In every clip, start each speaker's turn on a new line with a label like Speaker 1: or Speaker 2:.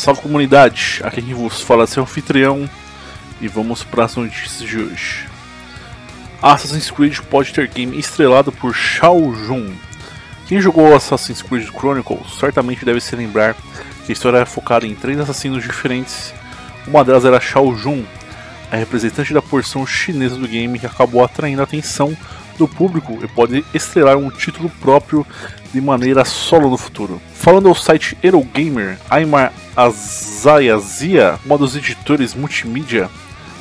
Speaker 1: Salve comunidade, aqui quem vos fala é seu anfitrião e vamos para as notícias de hoje. Assassin's Creed pode ter game estrelado por Shao Jun. Quem jogou Assassin's Creed Chronicles certamente deve se lembrar que a história era focada em três assassinos diferentes. Uma delas era Shao Jun, a representante da porção chinesa do game que acabou atraindo a atenção do público e pode estrelar um título próprio de maneira solo no futuro. Falando ao site Eurogamer, Aymar Azayazia, um dos editores multimídia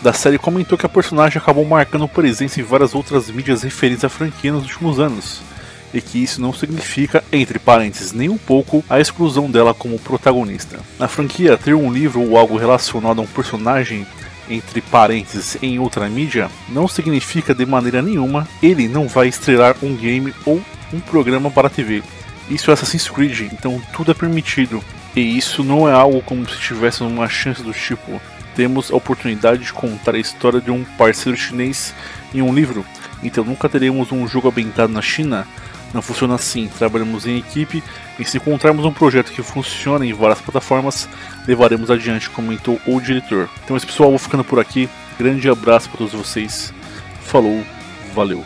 Speaker 1: da série, comentou que a personagem acabou marcando presença em várias outras mídias referentes à franquia nos últimos anos, e que isso não significa, entre parênteses, nem um pouco, a exclusão dela como protagonista. Na franquia, ter um livro ou algo relacionado a um personagem entre parênteses, em outra mídia, não significa de maneira nenhuma ele não vai estrelar um game ou um programa para a TV. Isso é Assassin's Creed, então tudo é permitido. E isso não é algo como se tivesse uma chance do tipo. Temos a oportunidade de contar a história de um parceiro chinês em um livro, então nunca teremos um jogo ambientado na China não funciona assim. Trabalhamos em equipe e se encontrarmos um projeto que funciona em várias plataformas, levaremos adiante, comentou o diretor. Então, esse pessoal, vou ficando por aqui. Grande abraço para todos vocês. Falou, valeu.